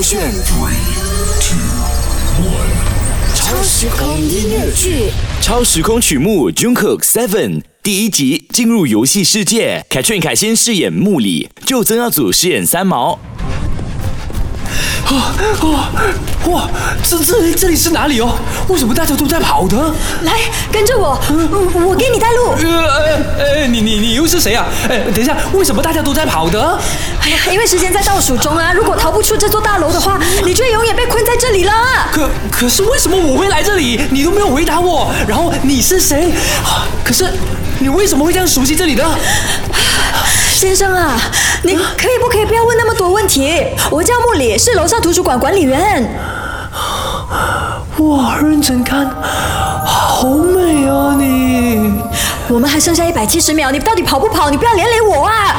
勾选。超时空音乐剧，超时空曲目《Jungkook Seven》第一集进入游戏世界，凯旋凯欣饰演木里，就曾耀祖饰演三毛。哇哇！这这里这里是哪里哦？为什么大家都在跑的？来，跟着我，嗯我给你带路。呃呃呃，你你你又是谁啊？哎，等一下，为什么大家都在跑的？因为时间在倒数中啊！如果逃不出这座大楼的话，你就永远被困在这里了。可可是为什么我会来这里？你都没有回答我。然后你是谁？啊可是你为什么会这样熟悉这里的？先生啊，你可以不可以不要问那么多问题？我叫穆里，是楼上图书馆管理员。哇，认真看，好美啊你！我们还剩下一百七十秒，你到底跑不跑？你不要连累我啊！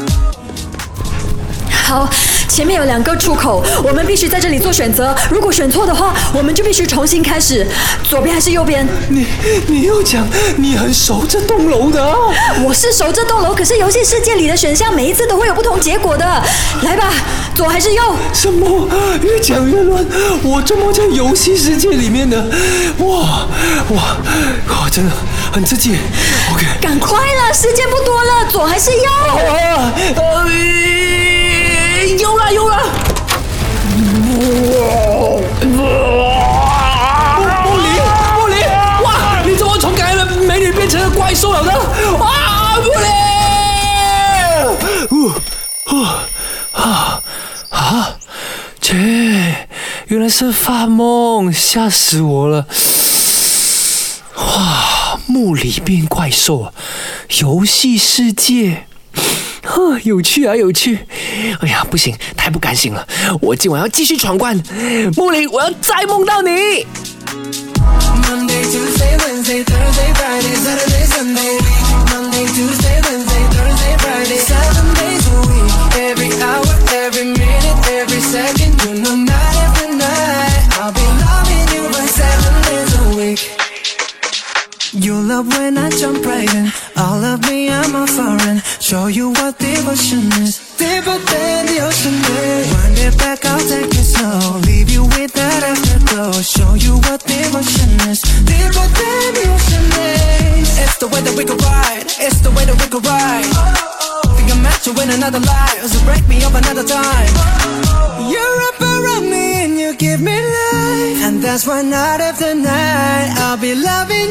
好，前面有两个出口，我们必须在这里做选择。如果选错的话，我们就必须重新开始。左边还是右边？你你又讲你很熟这栋楼的啊？我是熟这栋楼，可是游戏世界里的选项每一次都会有不同结果的。来吧，左还是右？什么？越讲越乱！我这么在游戏世界里面的，哇哇哇，真的很刺激。OK。赶快了，时间不多了，左还是右？有了有了！莫里莫里，哇！你怎么从可爱的美女变成了怪兽了呢？啊，莫里！呜呜啊啊！切，原来是发梦，吓死我了！哇，木里变怪兽，啊游戏世界。有趣啊，有趣！哎呀，不行，太不甘心了，我今晚要继续闯关。木林，我要再梦到你。All of me, I'm a foreign. Show you what devotion is. Deeper than the ocean is. Wind it back, I'll take it slow. Leave you with that afterglow. Show you what devotion is. Deeper than the ocean is. It's the way that we could ride. It's the way that we could ride. Oh. Think I'm meant to win another life. So break me up another time. Oh. You're up around me and you give me life. And that's why night after night, I'll be loving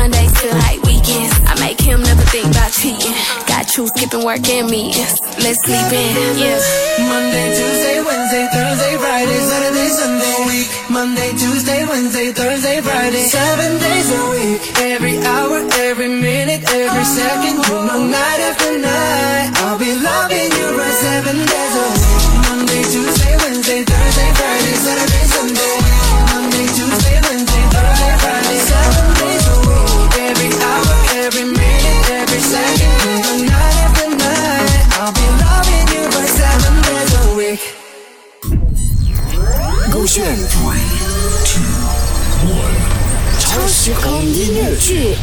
You skipping work meetings. Let's sleep in, yeah. Monday, Tuesday, Wednesday, Thursday, Friday, Saturday, Sunday. Week. Monday, Tuesday, Wednesday, Thursday, Friday. Seven days a week. Every hour, every minute, every second. You know, night. 勾选。时空音乐剧。